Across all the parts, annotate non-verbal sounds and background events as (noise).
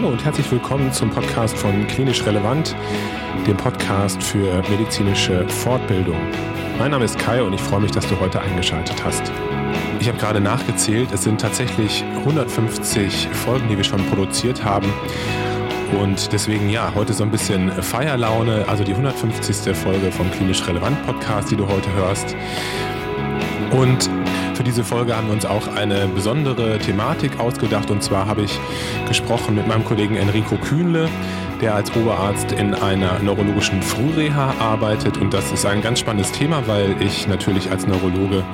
Hallo und herzlich willkommen zum Podcast von Klinisch Relevant, dem Podcast für medizinische Fortbildung. Mein Name ist Kai und ich freue mich, dass du heute eingeschaltet hast. Ich habe gerade nachgezählt, es sind tatsächlich 150 Folgen, die wir schon produziert haben. Und deswegen, ja, heute so ein bisschen Feierlaune, also die 150. Folge vom Klinisch Relevant Podcast, die du heute hörst. Und für diese Folge haben wir uns auch eine besondere Thematik ausgedacht. Und zwar habe ich gesprochen mit meinem Kollegen Enrico Kühnle, der als Oberarzt in einer neurologischen Frühreha arbeitet. Und das ist ein ganz spannendes Thema, weil ich natürlich als Neurologe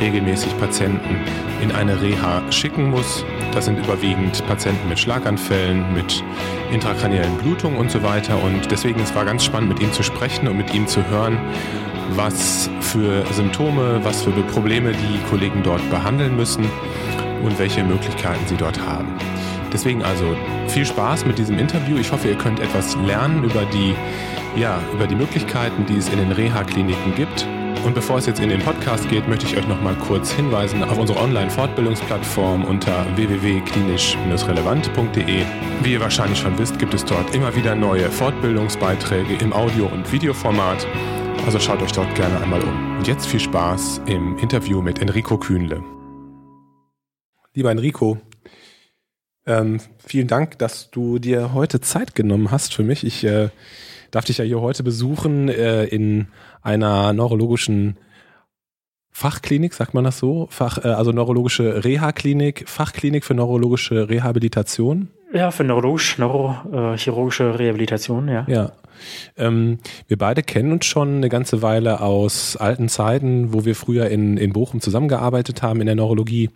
regelmäßig Patienten in eine Reha schicken muss. Das sind überwiegend Patienten mit Schlaganfällen, mit intrakraniellen Blutungen und so weiter. Und deswegen es war ganz spannend, mit ihm zu sprechen und mit ihm zu hören, was für Symptome, was für Probleme die Kollegen dort behandeln müssen und welche Möglichkeiten sie dort haben. Deswegen also viel Spaß mit diesem Interview. Ich hoffe, ihr könnt etwas lernen über die, ja, über die Möglichkeiten, die es in den Reha-Kliniken gibt und bevor es jetzt in den Podcast geht, möchte ich euch noch mal kurz hinweisen auf unsere Online-Fortbildungsplattform unter www.klinisch-relevant.de. Wie ihr wahrscheinlich schon wisst, gibt es dort immer wieder neue Fortbildungsbeiträge im Audio- und Videoformat. Also schaut euch dort gerne einmal um. Und jetzt viel Spaß im Interview mit Enrico Kühnle. Lieber Enrico, ähm, vielen Dank, dass du dir heute Zeit genommen hast für mich. Ich äh, darf dich ja hier heute besuchen äh, in einer neurologischen Fachklinik, sagt man das so? Fach, äh, also neurologische Reha-Klinik, Fachklinik für neurologische Rehabilitation. Ja, für neurologisch, neurochirurgische Rehabilitation, ja. Ja. Ähm, wir beide kennen uns schon eine ganze Weile aus alten Zeiten, wo wir früher in, in Bochum zusammengearbeitet haben in der Neurologie.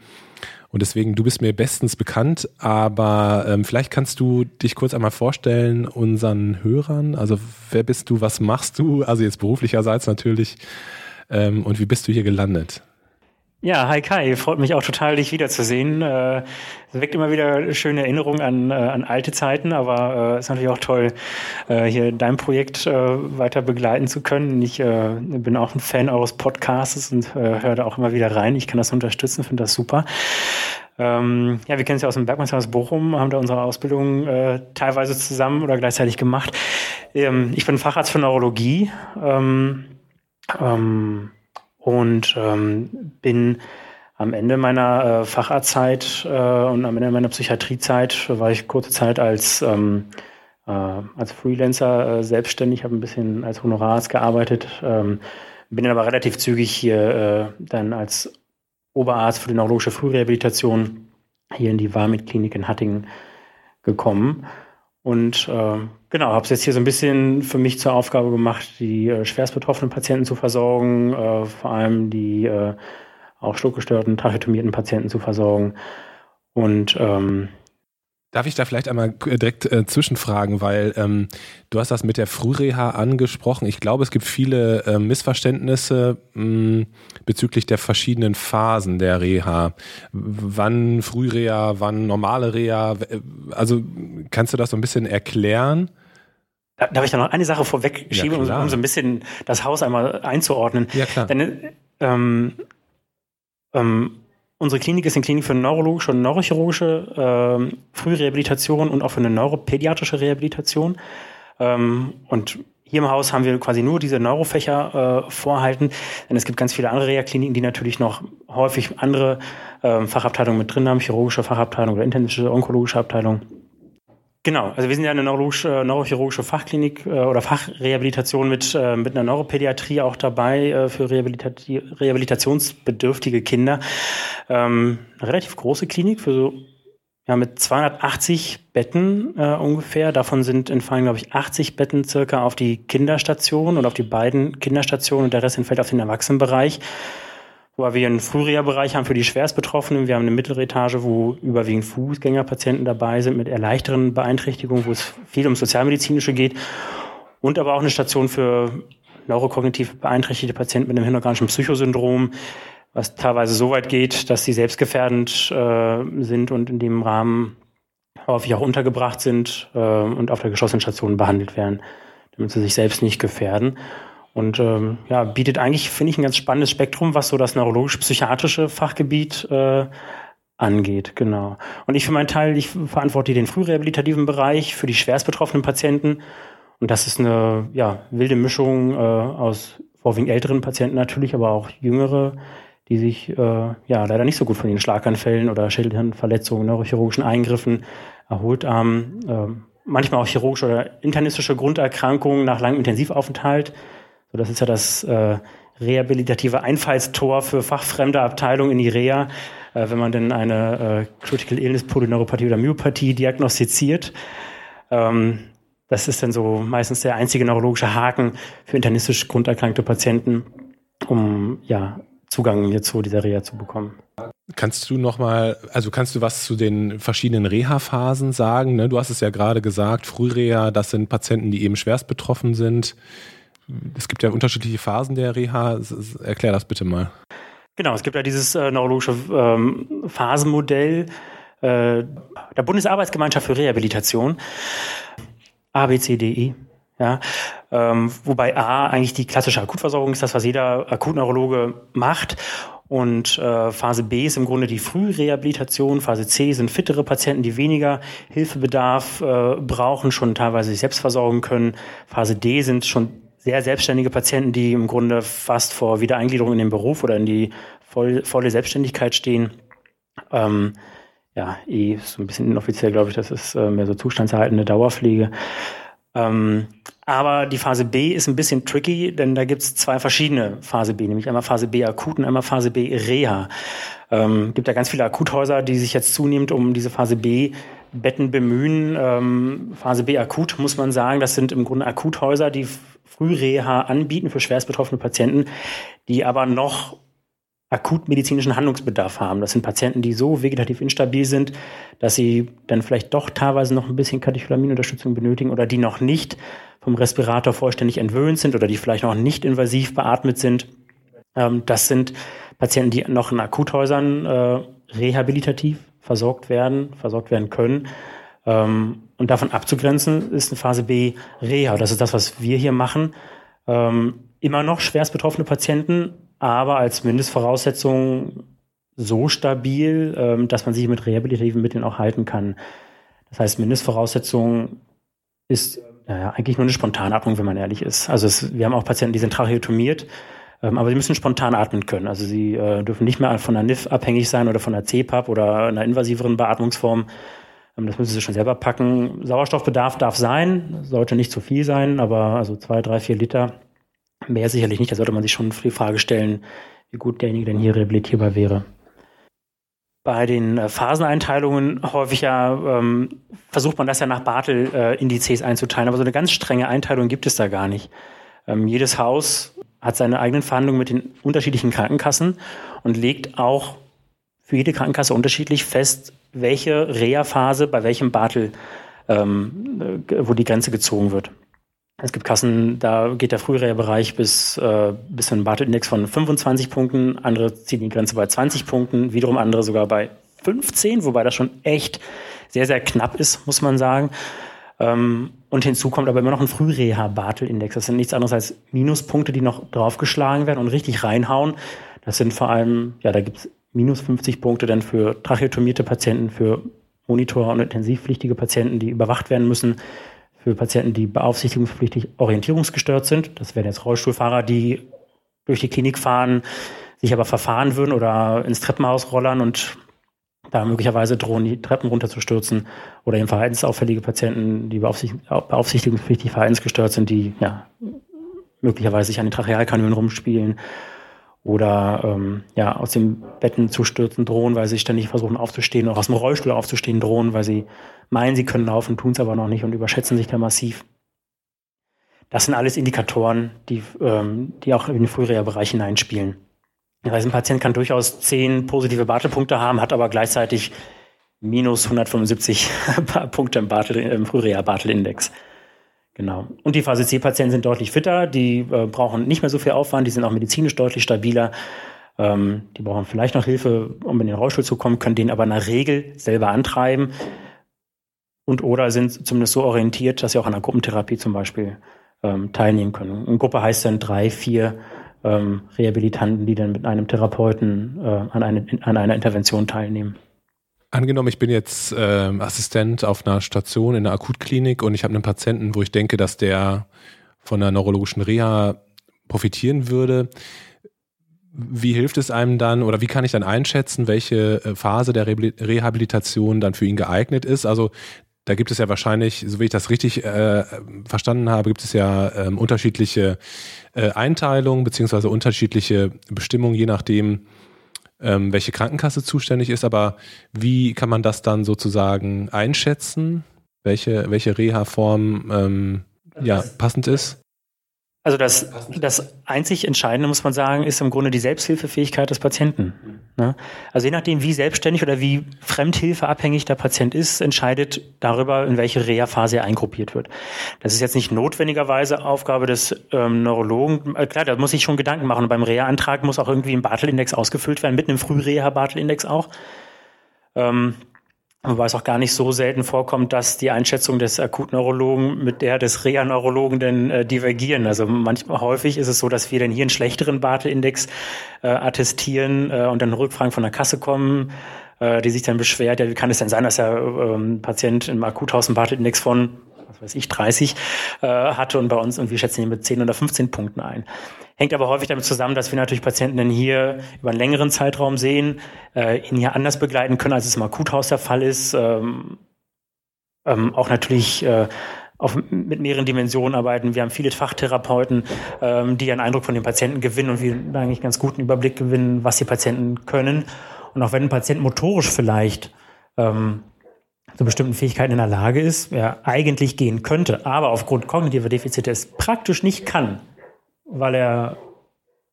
Und deswegen, du bist mir bestens bekannt, aber ähm, vielleicht kannst du dich kurz einmal vorstellen unseren Hörern. Also wer bist du, was machst du? Also jetzt beruflicherseits natürlich. Ähm, und wie bist du hier gelandet? Ja, hi Kai, freut mich auch total, dich wiederzusehen. Äh, es weckt immer wieder schöne Erinnerungen an, äh, an alte Zeiten, aber äh, ist natürlich auch toll, äh, hier dein Projekt äh, weiter begleiten zu können. Ich äh, bin auch ein Fan eures Podcasts und äh, höre da auch immer wieder rein. Ich kann das unterstützen, finde das super. Ähm, ja, wir kennen es ja aus dem Bergmannshaus Bochum, haben da unsere Ausbildung äh, teilweise zusammen oder gleichzeitig gemacht. Ähm, ich bin Facharzt für Neurologie. Ähm, ähm, und ähm, bin am Ende meiner äh, Facharztzeit äh, und am Ende meiner Psychiatriezeit war ich kurze Zeit als ähm, äh, als Freelancer äh, selbstständig, habe ein bisschen als Honorararzt gearbeitet, ähm, bin dann aber relativ zügig hier äh, dann als Oberarzt für die neurologische Frührehabilitation hier in die Warmit-Klinik in Hattingen gekommen. Und äh, genau, habe es jetzt hier so ein bisschen für mich zur Aufgabe gemacht, die äh, schwerst betroffenen Patienten zu versorgen, äh, vor allem die äh, auch schluckgestörten, tracheotomierten Patienten zu versorgen. Und ähm, Darf ich da vielleicht einmal äh, direkt äh, zwischenfragen, weil ähm, du hast das mit der Frühreha angesprochen. Ich glaube, es gibt viele äh, Missverständnisse mh, bezüglich der verschiedenen Phasen der Reha. Wann Frühreha, wann normale Reha? Also kannst du das so ein bisschen erklären? Darf ich da noch eine Sache vorweg schieben, ja, um, so ein bisschen das Haus einmal einzuordnen? Ja, klar. Denn, ähm, ähm, Unsere Klinik ist eine Klinik für neurologische und neurochirurgische äh, Frührehabilitation und auch für eine neuropädiatrische Rehabilitation. Ähm, und hier im Haus haben wir quasi nur diese Neurofächer äh, vorhalten, denn es gibt ganz viele andere Reha-Kliniken, die natürlich noch häufig andere äh, Fachabteilungen mit drin haben, chirurgische Fachabteilung oder intensive onkologische Abteilung. Genau, also wir sind ja eine äh, neurochirurgische Fachklinik äh, oder Fachrehabilitation mit, äh, mit einer Neuropädiatrie auch dabei äh, für Rehabilita rehabilitationsbedürftige Kinder. Ähm, eine relativ große Klinik für so ja, mit 280 Betten äh, ungefähr. Davon sind entfallen, glaube ich, 80 Betten circa auf die Kinderstation und auf die beiden Kinderstationen und der Rest entfällt auf den Erwachsenenbereich wo wir einen Frühreha-Bereich haben für die Schwerstbetroffenen. Wir haben eine Mitteletage, wo überwiegend Fußgängerpatienten dabei sind mit eher Beeinträchtigungen, wo es viel um sozialmedizinische geht. Und aber auch eine Station für neurokognitiv beeinträchtigte Patienten mit einem hirnorganischen Psychosyndrom, was teilweise so weit geht, dass sie selbstgefährdend äh, sind und in dem Rahmen häufig auch untergebracht sind äh, und auf der geschlossenen Station behandelt werden, damit sie sich selbst nicht gefährden. Und ähm, ja, bietet eigentlich, finde ich, ein ganz spannendes Spektrum, was so das neurologisch-psychiatrische Fachgebiet äh, angeht, genau. Und ich für meinen Teil, ich verantworte den frührehabilitativen Bereich für die schwerst betroffenen Patienten. Und das ist eine ja, wilde Mischung äh, aus vorwiegend älteren Patienten natürlich, aber auch jüngere, die sich äh, ja leider nicht so gut von den Schlaganfällen oder Schädelhirnverletzungen, neurochirurgischen Eingriffen erholt haben. Äh, manchmal auch chirurgische oder internistische Grunderkrankungen nach langem Intensivaufenthalt. So, das ist ja das äh, rehabilitative Einfallstor für fachfremde Abteilungen in die Reha, äh, wenn man denn eine äh, Critical Illness Polyneuropathie oder Myopathie diagnostiziert. Ähm, das ist dann so meistens der einzige neurologische Haken für internistisch grunderkrankte Patienten, um ja Zugang hier zu dieser Reha zu bekommen. Kannst du noch mal, also kannst du was zu den verschiedenen Reha-Phasen sagen? Ne? Du hast es ja gerade gesagt, Frühreha, das sind Patienten, die eben schwerst betroffen sind. Es gibt ja unterschiedliche Phasen der Reha. Erklär das bitte mal. Genau, es gibt ja dieses äh, neurologische ähm, Phasenmodell äh, der Bundesarbeitsgemeinschaft für Rehabilitation, ABCDE. Ja, ähm, wobei A eigentlich die klassische Akutversorgung ist, das was jeder Akutneurologe macht. Und äh, Phase B ist im Grunde die Frührehabilitation. Phase C sind fittere Patienten, die weniger Hilfebedarf äh, brauchen, schon teilweise sich selbst versorgen können. Phase D sind schon sehr selbstständige Patienten, die im Grunde fast vor Wiedereingliederung in den Beruf oder in die voll, volle Selbstständigkeit stehen. Ähm, ja, eh so ein bisschen inoffiziell, glaube ich, das ist äh, mehr so zustandserhaltende Dauerpflege. Ähm, aber die Phase B ist ein bisschen tricky, denn da gibt es zwei verschiedene Phase B, nämlich einmal Phase B akut und einmal Phase B Reha. Ähm, gibt ja ganz viele Akuthäuser, die sich jetzt zunehmend um diese Phase B Betten bemühen. Ähm, Phase B akut muss man sagen, das sind im Grunde Akuthäuser, die Frühreha anbieten für schwerst betroffene Patienten, die aber noch akut medizinischen Handlungsbedarf haben. Das sind Patienten, die so vegetativ instabil sind, dass sie dann vielleicht doch teilweise noch ein bisschen Katecholaminunterstützung benötigen oder die noch nicht vom Respirator vollständig entwöhnt sind oder die vielleicht noch nicht invasiv beatmet sind. Ähm, das sind Patienten, die noch in Akuthäusern äh, rehabilitativ versorgt werden, versorgt werden können. Und davon abzugrenzen ist eine Phase B Reha. Das ist das, was wir hier machen. Ähm, immer noch schwerst betroffene Patienten, aber als Mindestvoraussetzung so stabil, ähm, dass man sich mit rehabilitativen Mitteln auch halten kann. Das heißt, Mindestvoraussetzung ist ja, eigentlich nur eine Spontanatmung, wenn man ehrlich ist. Also es, wir haben auch Patienten, die sind tracheotomiert, ähm, aber sie müssen spontan atmen können. Also sie äh, dürfen nicht mehr von der NIF abhängig sein oder von der CPAP oder einer invasiveren Beatmungsform. Ähm, das müssen sie schon selber packen. Sauerstoffbedarf darf sein, sollte nicht zu viel sein, aber also zwei, drei, vier Liter mehr sicherlich nicht. Da sollte man sich schon die Frage stellen, wie gut derjenige denn hier rehabilitierbar wäre. Bei den äh, Phaseneinteilungen häufig ja ähm, versucht man das ja nach Bartel-Indizes äh, einzuteilen, aber so eine ganz strenge Einteilung gibt es da gar nicht. Ähm, jedes Haus hat seine eigenen Verhandlungen mit den unterschiedlichen Krankenkassen und legt auch für jede Krankenkasse unterschiedlich fest, welche Reha-Phase bei welchem Bartel, ähm, äh, wo die Grenze gezogen wird. Es gibt Kassen, da geht der Frühreha-Bereich bis, äh, bis zu einem Bartel-Index von 25 Punkten, andere ziehen die Grenze bei 20 Punkten, wiederum andere sogar bei 15, wobei das schon echt sehr, sehr knapp ist, muss man sagen. Ähm, und hinzu kommt aber immer noch ein Frühreha-Bartel-Index. Das sind nichts anderes als Minuspunkte, die noch draufgeschlagen werden und richtig reinhauen. Das sind vor allem, ja, da gibt es minus 50 Punkte dann für tracheotomierte Patienten, für Monitor- und intensivpflichtige Patienten, die überwacht werden müssen, für Patienten, die beaufsichtigungspflichtig orientierungsgestört sind. Das wären jetzt Rollstuhlfahrer, die durch die Klinik fahren, sich aber verfahren würden oder ins Treppenhaus rollern und da möglicherweise drohen, die Treppen runterzustürzen oder eben verhaltensauffällige Patienten, die beaufsichtigungspflichtig verhaltensgestört sind, die ja möglicherweise sich an den Trachealkanülen rumspielen oder ähm, ja aus den Betten zu stürzen drohen, weil sie ständig versuchen aufzustehen oder aus dem Rollstuhl aufzustehen drohen, weil sie meinen, sie können laufen, tun es aber noch nicht und überschätzen sich da massiv. Das sind alles Indikatoren, die, ähm, die auch in den Frühreha-Bereich hineinspielen. Das heißt, ein Patient kann durchaus zehn positive Bartelpunkte haben, hat aber gleichzeitig minus 175 (laughs) Punkte im, Bartel, im Frühreha-Bartel-Index. Genau. Und die Phase C-Patienten sind deutlich fitter, die äh, brauchen nicht mehr so viel Aufwand, die sind auch medizinisch deutlich stabiler. Ähm, die brauchen vielleicht noch Hilfe, um in den Rollstuhl zu kommen, können den aber in der Regel selber antreiben und oder sind zumindest so orientiert, dass sie auch an einer Gruppentherapie zum Beispiel ähm, teilnehmen können. Eine Gruppe heißt dann drei, vier ähm, Rehabilitanten, die dann mit einem Therapeuten äh, an, eine, an einer Intervention teilnehmen. Angenommen, ich bin jetzt äh, Assistent auf einer Station in einer Akutklinik und ich habe einen Patienten, wo ich denke, dass der von einer neurologischen Reha profitieren würde. Wie hilft es einem dann oder wie kann ich dann einschätzen, welche äh, Phase der Rehabilitation dann für ihn geeignet ist? Also da gibt es ja wahrscheinlich, so wie ich das richtig äh, verstanden habe, gibt es ja ähm, unterschiedliche äh, Einteilungen beziehungsweise unterschiedliche Bestimmungen, je nachdem, ähm, welche Krankenkasse zuständig ist. Aber wie kann man das dann sozusagen einschätzen, welche, welche Reha-Form ähm, ja, passend ist? Also das, das einzig Entscheidende, muss man sagen, ist im Grunde die Selbsthilfefähigkeit des Patienten. Ne? Also je nachdem, wie selbstständig oder wie fremdhilfeabhängig der Patient ist, entscheidet darüber, in welche Reha-Phase er eingruppiert wird. Das ist jetzt nicht notwendigerweise Aufgabe des ähm, Neurologen. Äh, klar, da muss ich schon Gedanken machen. Und beim Reha-Antrag muss auch irgendwie ein Bartel-Index ausgefüllt werden, mit einem Frühreha-Bartel-Index auch. Ähm, Wobei es auch gar nicht so selten vorkommt, dass die Einschätzung des Akutneurologen mit der des Reha-Neurologen denn äh, divergieren. Also manchmal häufig ist es so, dass wir dann hier einen schlechteren Bartel-Index äh, attestieren äh, und dann Rückfragen von der Kasse kommen, äh, die sich dann beschwert, ja, wie kann es denn sein, dass der ähm, Patient im Akuthaus einen Bartel-Index von was weiß ich, 30 äh, hatte und bei uns irgendwie schätzen wir mit 10 oder 15 Punkten ein. Hängt aber häufig damit zusammen, dass wir natürlich Patienten dann hier über einen längeren Zeitraum sehen, äh, ihn hier anders begleiten können, als es im Akuthaus der Fall ist. Ähm, ähm, auch natürlich äh, auf, mit mehreren Dimensionen arbeiten. Wir haben viele Fachtherapeuten, ähm, die einen Eindruck von den Patienten gewinnen und wir eigentlich ganz guten Überblick gewinnen, was die Patienten können. Und auch wenn ein Patient motorisch vielleicht ähm, zu bestimmten Fähigkeiten in der Lage ist, er eigentlich gehen könnte, aber aufgrund kognitiver Defizite es praktisch nicht kann, weil er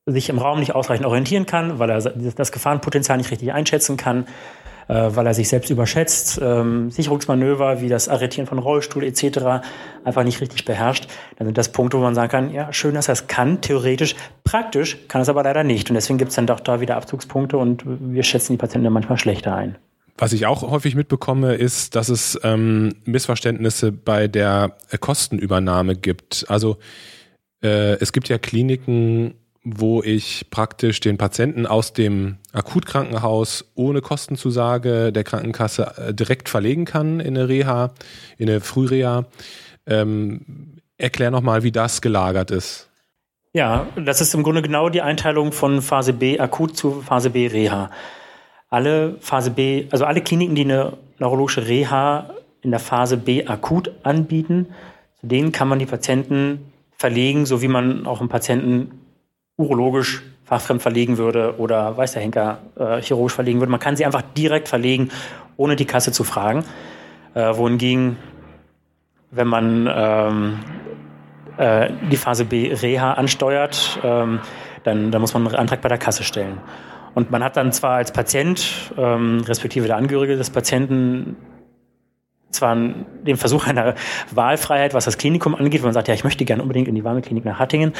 sich im Raum nicht ausreichend orientieren kann, weil er das Gefahrenpotenzial nicht richtig einschätzen kann, äh, weil er sich selbst überschätzt, ähm, Sicherungsmanöver wie das Arretieren von Rollstuhl etc. einfach nicht richtig beherrscht, dann sind das Punkte, wo man sagen kann, ja, schön, dass er es kann, theoretisch, praktisch kann es aber leider nicht. Und deswegen gibt es dann doch da wieder Abzugspunkte und wir schätzen die Patienten dann manchmal schlechter ein. Was ich auch häufig mitbekomme, ist, dass es ähm, Missverständnisse bei der Kostenübernahme gibt. Also äh, es gibt ja Kliniken, wo ich praktisch den Patienten aus dem Akutkrankenhaus ohne Kostenzusage der Krankenkasse äh, direkt verlegen kann in eine Reha, in eine Frühreha. Ähm, erklär nochmal, wie das gelagert ist. Ja, das ist im Grunde genau die Einteilung von Phase B akut zu Phase B Reha. Alle Phase B, also alle Kliniken, die eine neurologische Reha in der Phase B akut anbieten, zu denen kann man die Patienten verlegen, so wie man auch einen Patienten urologisch fachfremd verlegen würde oder weiß der Henker äh, chirurgisch verlegen würde. Man kann sie einfach direkt verlegen, ohne die Kasse zu fragen. Äh, wohingegen, wenn man ähm, äh, die Phase B Reha ansteuert, ähm, dann, dann muss man einen Antrag bei der Kasse stellen. Und man hat dann zwar als Patient, ähm, respektive der Angehörige des Patienten, zwar den Versuch einer Wahlfreiheit, was das Klinikum angeht, wo man sagt, ja, ich möchte gerne unbedingt in die warme Klinik nach Hattingen,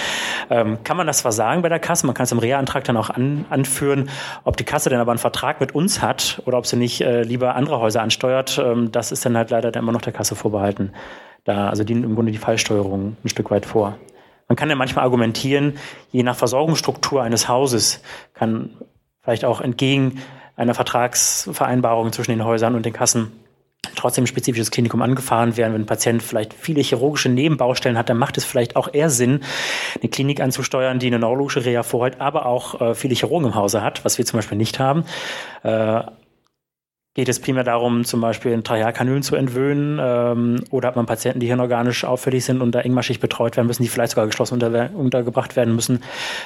ähm, kann man das versagen bei der Kasse. Man kann es im Reha-Antrag dann auch an, anführen, ob die Kasse dann aber einen Vertrag mit uns hat oder ob sie nicht äh, lieber andere Häuser ansteuert. Ähm, das ist dann halt leider dann immer noch der Kasse vorbehalten. Da, also dienen im Grunde die Fallsteuerung ein Stück weit vor. Man kann ja manchmal argumentieren, je nach Versorgungsstruktur eines Hauses kann vielleicht auch entgegen einer Vertragsvereinbarung zwischen den Häusern und den Kassen trotzdem ein spezifisches Klinikum angefahren werden. Wenn ein Patient vielleicht viele chirurgische Nebenbaustellen hat, dann macht es vielleicht auch eher Sinn, eine Klinik anzusteuern, die eine neurologische Reha vorhält, aber auch äh, viele Chirurgen im Hause hat, was wir zum Beispiel nicht haben. Äh, Geht es primär darum, zum Beispiel in Trachealkanülen zu entwöhnen? Ähm, oder hat man Patienten, die hirnorganisch auffällig sind und da engmaschig betreut werden müssen, die vielleicht sogar geschlossen unter, untergebracht werden müssen?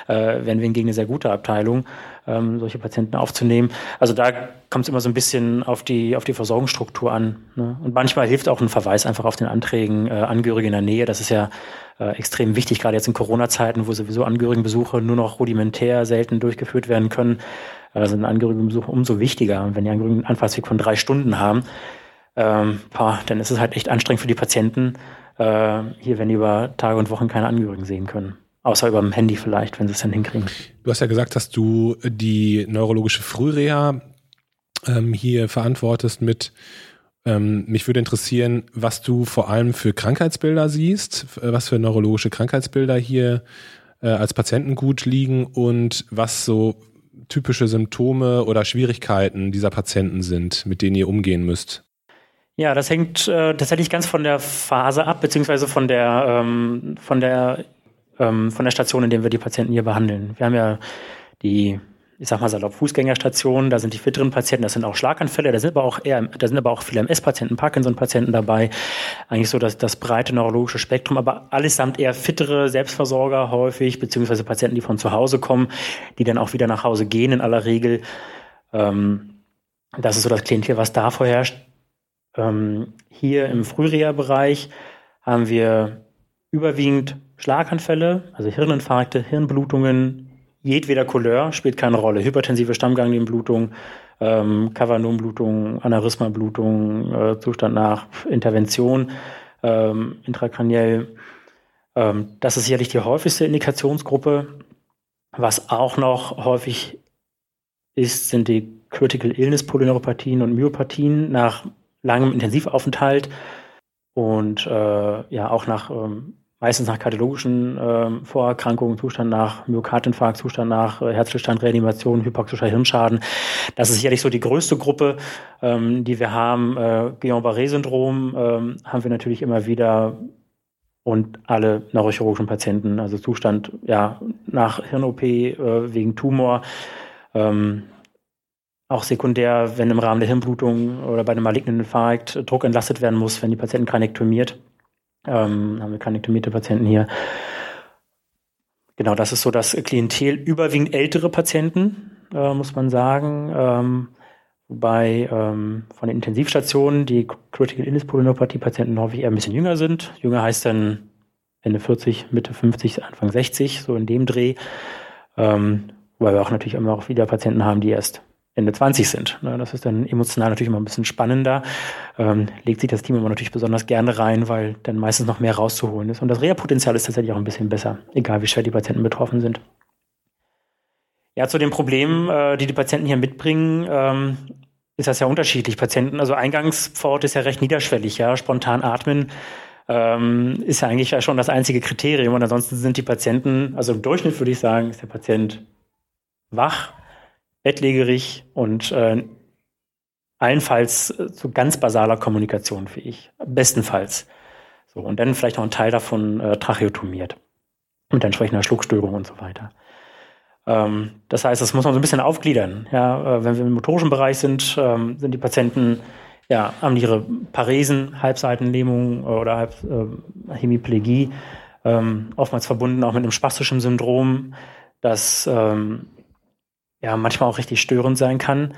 Äh, wären wir hingegen eine sehr gute Abteilung, ähm, solche Patienten aufzunehmen. Also da kommt es immer so ein bisschen auf die, auf die Versorgungsstruktur an. Ne? Und manchmal hilft auch ein Verweis einfach auf den Anträgen äh, Angehörige in der Nähe. Das ist ja äh, extrem wichtig, gerade jetzt in Corona-Zeiten, wo sowieso Angehörigenbesuche nur noch rudimentär selten durchgeführt werden können äh, sind Angehörigenbesuche umso wichtiger. Und wenn die Angehörigen einen Anfahrtsweg von drei Stunden haben, ähm, boah, dann ist es halt echt anstrengend für die Patienten, äh, hier, wenn die über Tage und Wochen keine Angehörigen sehen können. Außer über dem Handy vielleicht, wenn sie es dann hinkriegen. Du hast ja gesagt, dass du die neurologische Frühreha ähm, hier verantwortest mit ähm, mich würde interessieren, was du vor allem für Krankheitsbilder siehst, äh, was für neurologische Krankheitsbilder hier äh, als Patientengut liegen und was so typische Symptome oder Schwierigkeiten dieser Patienten sind, mit denen ihr umgehen müsst? Ja, das hängt äh, tatsächlich ganz von der Phase ab, beziehungsweise von der, ähm, von der, ähm, von der Station, in der wir die Patienten hier behandeln. Wir haben ja die ich sag mal salopp, Fußgängerstationen, da sind die fitteren Patienten, das sind auch Schlaganfälle, da sind aber auch eher, da sind aber auch viele MS-Patienten, Parkinson-Patienten dabei. Eigentlich so das, das breite neurologische Spektrum, aber allesamt eher fittere Selbstversorger häufig, beziehungsweise Patienten, die von zu Hause kommen, die dann auch wieder nach Hause gehen in aller Regel. Ähm, das ist so das Klientel, was da vorherrscht. Ähm, hier im Frühreha-Bereich haben wir überwiegend Schlaganfälle, also Hirninfarkte, Hirnblutungen, jedweder Couleur spielt keine Rolle. Hypertensive Stammganglienblutung, ähm, Cavanumblutung, Aneurysma-Blutung, äh, Zustand nach Intervention, ähm, intrakraniell. Ähm, das ist sicherlich die häufigste Indikationsgruppe. Was auch noch häufig ist, sind die Critical Illness Polyneuropathien und Myopathien nach langem Intensivaufenthalt und äh, ja auch nach ähm, meistens nach kardiologischen äh, Vorerkrankungen, Zustand nach Myokardinfarkt, Zustand nach äh, Herzstillstand, Reanimation, hypoxischer Hirnschaden. Das ist sicherlich so die größte Gruppe, ähm, die wir haben. Äh, Guillain-Barré-Syndrom ähm, haben wir natürlich immer wieder und alle neurochirurgischen Patienten, also Zustand ja nach Hirn-OP äh, wegen Tumor. Ähm, auch sekundär, wenn im Rahmen der Hirnblutung oder bei einem malignen Infarkt Druck entlastet werden muss, wenn die Patienten kranektomiert. Ähm, haben wir kranektomierte Patienten hier. Genau, das ist so das Klientel. Überwiegend ältere Patienten, äh, muss man sagen. Ähm, wobei ähm, von den Intensivstationen die Critical Illness Polyneuropathie Patienten häufig eher ein bisschen jünger sind. Jünger heißt dann Ende 40, Mitte 50, Anfang 60, so in dem Dreh. Ähm, wobei wir auch natürlich immer auch wieder Patienten haben, die erst Ende 20 sind. Ne? Das ist dann emotional natürlich immer ein bisschen spannender. Ähm, legt sich das Team immer natürlich besonders gerne rein, weil dann meistens noch mehr rauszuholen ist. Und das Reha-Potenzial ist tatsächlich auch ein bisschen besser, egal wie schwer die Patienten betroffen sind. Ja, zu den Problemen, äh, die die Patienten hier mitbringen, ähm, ist das ja unterschiedlich. Patienten, also Eingangspforte ist ja recht niederschwellig, ja, spontan atmen ähm, ist ja eigentlich ja schon das einzige Kriterium. Und ansonsten sind die Patienten, also im Durchschnitt würde ich sagen, ist der Patient wach, bettlägerig und äh, allenfalls äh, zu ganz basaler Kommunikation fähig. Bestenfalls. So, und dann vielleicht noch ein Teil davon äh, tracheotomiert. Mit entsprechender Schluckstörung und so weiter. Ähm, das heißt, das muss man so ein bisschen aufgliedern. Ja, äh, wenn wir im motorischen Bereich sind, ähm, sind die Patienten, ja, haben ihre Paresen, Halbseitenlähmung oder Halb, äh, Hemiplegie, ähm, oftmals verbunden auch mit einem spastischen Syndrom, das ähm, ja manchmal auch richtig störend sein kann.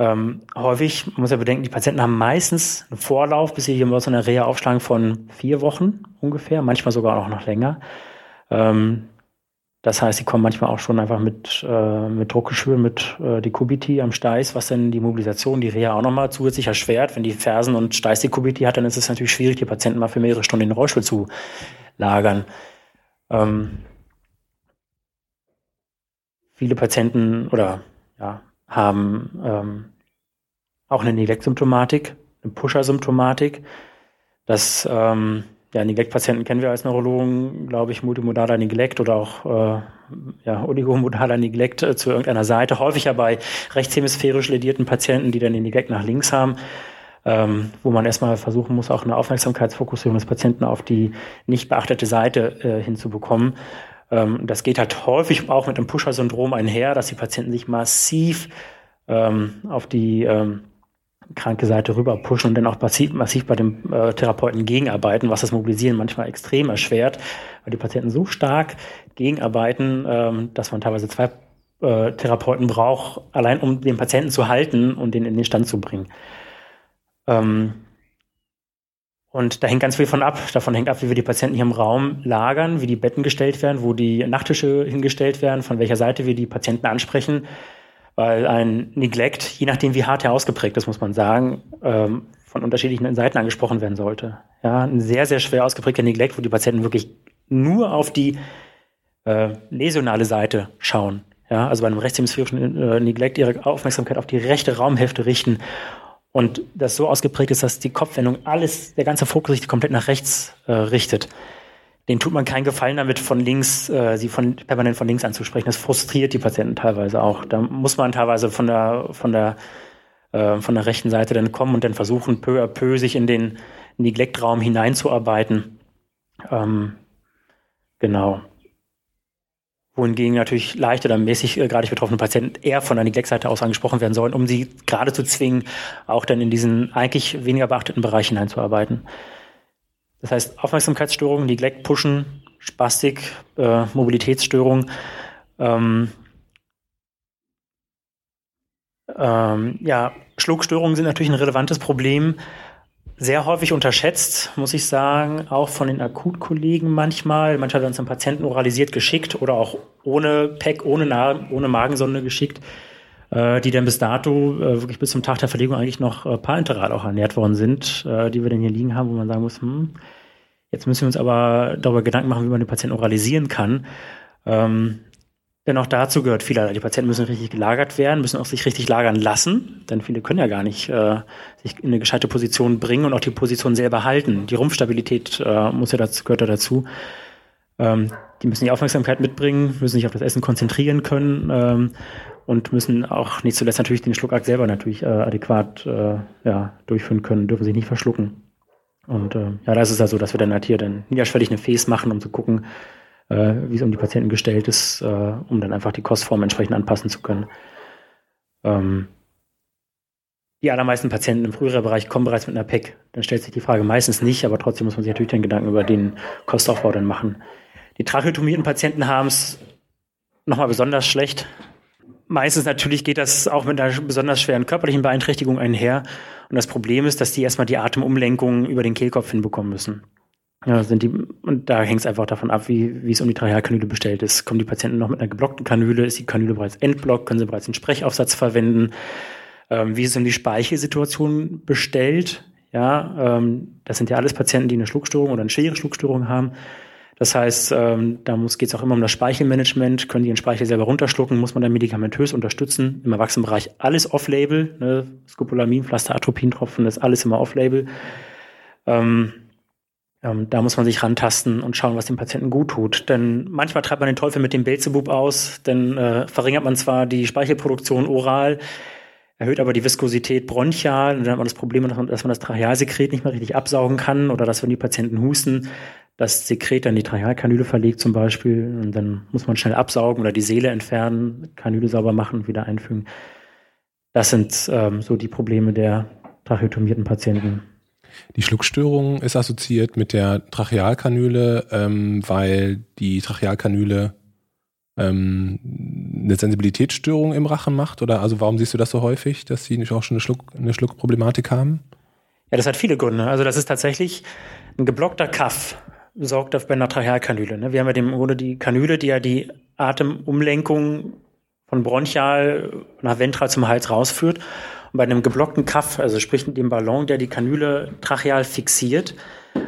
Ähm, häufig, man muss ja bedenken, die Patienten haben meistens einen Vorlauf, bis sie hier mal so eine Reha aufschlagen von vier Wochen ungefähr, manchmal sogar auch noch länger. Ähm, das heißt, sie kommen manchmal auch schon einfach mit, äh, mit Druckgeschwüren, mit äh, Dekubiti am Steiß, was dann die Mobilisation, die Reha auch nochmal zusätzlich erschwert. Wenn die Fersen und Steiß Dekubiti hat, dann ist es natürlich schwierig, die Patienten mal für mehrere Stunden in den Rollstuhl zu lagern. Ähm, viele Patienten oder ja, haben ähm, auch eine Neglect-Symptomatik, eine Pusher-Symptomatik. Das ähm, ja, Neglect-Patienten kennen wir als Neurologen, glaube ich, multimodaler Neglect oder auch äh, ja, oligomodaler Neglect äh, zu irgendeiner Seite. Häufiger bei rechtshemisphärisch ledierten Patienten, die dann den Neglect nach links haben, ähm, wo man erstmal versuchen muss, auch eine Aufmerksamkeitsfokussierung des Patienten auf die nicht beachtete Seite äh, hinzubekommen. Ähm, das geht halt häufig auch mit dem Pusher-Syndrom einher, dass die Patienten sich massiv ähm, auf die ähm, kranke Seite rüber pushen und dann auch massiv, massiv bei dem äh, Therapeuten gegenarbeiten, was das Mobilisieren manchmal extrem erschwert, weil die Patienten so stark gegenarbeiten, ähm, dass man teilweise zwei äh, Therapeuten braucht, allein um den Patienten zu halten und den in den Stand zu bringen. Ähm, und da hängt ganz viel von ab. Davon hängt ab, wie wir die Patienten hier im Raum lagern, wie die Betten gestellt werden, wo die Nachttische hingestellt werden, von welcher Seite wir die Patienten ansprechen. Weil ein Neglect, je nachdem wie hart er ausgeprägt ist, muss man sagen, ähm, von unterschiedlichen Seiten angesprochen werden sollte. Ja, ein sehr, sehr schwer ausgeprägter Neglect, wo die Patienten wirklich nur auf die äh, lesionale Seite schauen. Ja, also bei einem rechtshemisphärischen äh, Neglect ihre Aufmerksamkeit auf die rechte Raumhälfte richten und das so ausgeprägt ist, dass die Kopfwendung alles, der ganze Fokus sich komplett nach rechts äh, richtet. denen tut man keinen Gefallen damit, von links, äh, sie von permanent von links anzusprechen. Das frustriert die Patienten teilweise auch. Da muss man teilweise von der, von der, äh, von der rechten Seite dann kommen und dann versuchen, peu à peu sich in den Neglect-Raum hineinzuarbeiten. Ähm, genau. Wohingegen natürlich leicht oder mäßig äh, gerade betroffene Patienten eher von der Neglect-Seite aus angesprochen werden sollen, um sie gerade zu zwingen, auch dann in diesen eigentlich weniger beachteten Bereich hineinzuarbeiten. Das heißt, Aufmerksamkeitsstörungen, Neglect, Pushen, Spastik, äh, Mobilitätsstörungen, ähm, ähm, ja, Schluckstörungen sind natürlich ein relevantes Problem. Sehr häufig unterschätzt, muss ich sagen, auch von den Akutkollegen manchmal. Manchmal werden es dann Patienten oralisiert geschickt oder auch ohne PEC, ohne, ohne Magensonde geschickt äh, die dann bis dato äh, wirklich bis zum Tag der Verlegung eigentlich noch äh, parenteral auch ernährt worden sind, äh, die wir denn hier liegen haben, wo man sagen muss, hm, jetzt müssen wir uns aber darüber Gedanken machen, wie man den Patienten oralisieren kann. Ähm, denn auch dazu gehört vielerlei. Die Patienten müssen richtig gelagert werden, müssen auch sich richtig lagern lassen, denn viele können ja gar nicht äh, sich in eine gescheite Position bringen und auch die Position selber halten. Die Rumpfstabilität äh, muss ja dazu, gehört ja dazu. Ähm, die müssen die Aufmerksamkeit mitbringen, müssen sich auf das Essen konzentrieren können ähm, und müssen auch nicht zuletzt natürlich den Schluckakt selber natürlich äh, adäquat äh, ja, durchführen können, dürfen sich nicht verschlucken. Und äh, ja, da ist ja so, dass wir dann halt hier dann niederschwellig eine Fäß machen, um zu gucken, äh, wie es um die Patienten gestellt ist, äh, um dann einfach die Kostform entsprechend anpassen zu können. Ähm, die allermeisten Patienten im früheren Bereich kommen bereits mit einer PEC. Dann stellt sich die Frage meistens nicht, aber trotzdem muss man sich natürlich den Gedanken über den Kostaufbau dann machen. Die tracheotomierten Patienten haben es nochmal besonders schlecht. Meistens natürlich geht das auch mit einer besonders schweren körperlichen Beeinträchtigung einher. Und das Problem ist, dass die erstmal die Atemumlenkung über den Kehlkopf hinbekommen müssen. Ja, sind die, und da hängt es einfach davon ab, wie, wie es um die Trachealkanüle bestellt ist. Kommen die Patienten noch mit einer geblockten Kanüle? Ist die Kanüle bereits entblockt? Können sie bereits einen Sprechaufsatz verwenden? Ähm, wie ist es um die Speichelsituation bestellt? Ja, ähm, das sind ja alles Patienten, die eine Schluckstörung oder eine schwere Schluckstörung haben. Das heißt, ähm, da geht es auch immer um das Speichelmanagement. Können die den Speichel selber runterschlucken? Muss man dann medikamentös unterstützen? Im Erwachsenenbereich alles off-label. Ne? Scopolamin, Pflaster, Atropintropfen, das ist alles immer off-label. Ähm, ähm, da muss man sich rantasten und schauen, was dem Patienten gut tut. Denn manchmal treibt man den Teufel mit dem Belzebub aus, dann äh, verringert man zwar die Speichelproduktion oral, erhöht aber die Viskosität bronchial und dann hat man das Problem, dass man, das Trachealsekret nicht mehr richtig absaugen kann oder dass wenn die Patienten husten, das Sekret an die Trachealkanüle verlegt zum Beispiel und dann muss man schnell absaugen oder die Seele entfernen, Kanüle sauber machen und wieder einfügen. Das sind ähm, so die Probleme der tracheotomierten Patienten. Die Schluckstörung ist assoziiert mit der Trachealkanüle, ähm, weil die Trachealkanüle ähm, eine Sensibilitätsstörung im Rachen macht? Oder also warum siehst du das so häufig, dass sie nicht auch schon eine, Schluck, eine Schluckproblematik haben? Ja, das hat viele Gründe. Also das ist tatsächlich ein geblockter Kaff sorgt auf bei einer Trachealkanüle. Ne? Wir haben ja dem, oder die Kanüle, die ja die Atemumlenkung von bronchial nach ventral zum Hals rausführt. Und bei einem geblockten Kaff, also sprich dem Ballon, der die Kanüle tracheal fixiert,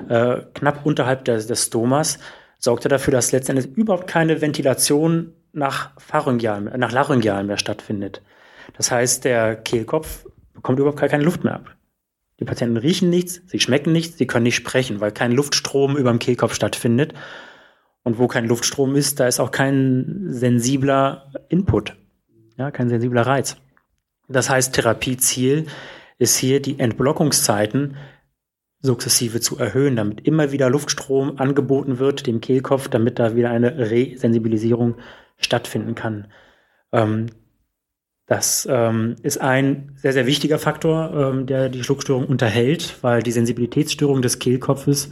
äh, knapp unterhalb des, des Stomas, sorgt er dafür, dass letztendlich überhaupt keine Ventilation nach Pharyngeal, nach Laryngeal mehr stattfindet. Das heißt, der Kehlkopf bekommt überhaupt gar keine Luft mehr ab. Die Patienten riechen nichts, sie schmecken nichts, sie können nicht sprechen, weil kein Luftstrom über dem Kehlkopf stattfindet. Und wo kein Luftstrom ist, da ist auch kein sensibler Input, ja, kein sensibler Reiz. Das heißt, Therapieziel ist hier die Entblockungszeiten sukzessive zu erhöhen, damit immer wieder Luftstrom angeboten wird dem Kehlkopf, damit da wieder eine Resensibilisierung stattfinden kann. Ähm, das ähm, ist ein sehr, sehr wichtiger Faktor, ähm, der die Schluckstörung unterhält, weil die Sensibilitätsstörung des Kehlkopfes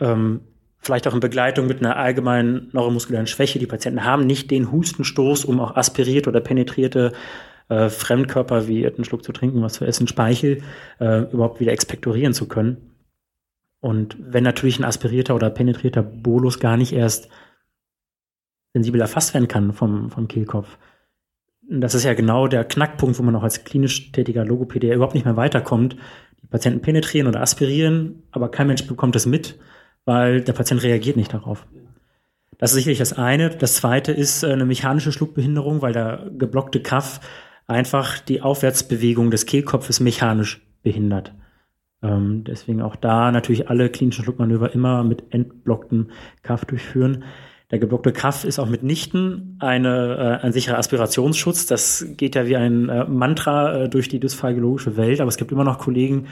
ähm, vielleicht auch in Begleitung mit einer allgemeinen neuromuskulären Schwäche, die Patienten haben nicht den Hustenstoß, um auch aspirierte oder penetrierte äh, Fremdkörper wie einen Schluck zu trinken, was zu essen, Speichel, äh, überhaupt wieder expektorieren zu können. Und wenn natürlich ein aspirierter oder penetrierter Bolus gar nicht erst sensibel erfasst werden kann vom, vom Kehlkopf, das ist ja genau der Knackpunkt, wo man auch als klinisch tätiger Logopädie überhaupt nicht mehr weiterkommt. Die Patienten penetrieren oder aspirieren, aber kein Mensch bekommt es mit, weil der Patient reagiert nicht darauf. Das ist sicherlich das eine. Das zweite ist eine mechanische Schluckbehinderung, weil der geblockte Kaff einfach die Aufwärtsbewegung des Kehlkopfes mechanisch behindert. Ähm, deswegen auch da natürlich alle klinischen Schluckmanöver immer mit entblocktem Kaff durchführen. Der geblockte Kaff ist auch mitnichten eine, äh, ein sicherer Aspirationsschutz. Das geht ja wie ein äh, Mantra äh, durch die dysphagiologische Welt. Aber es gibt immer noch Kollegen,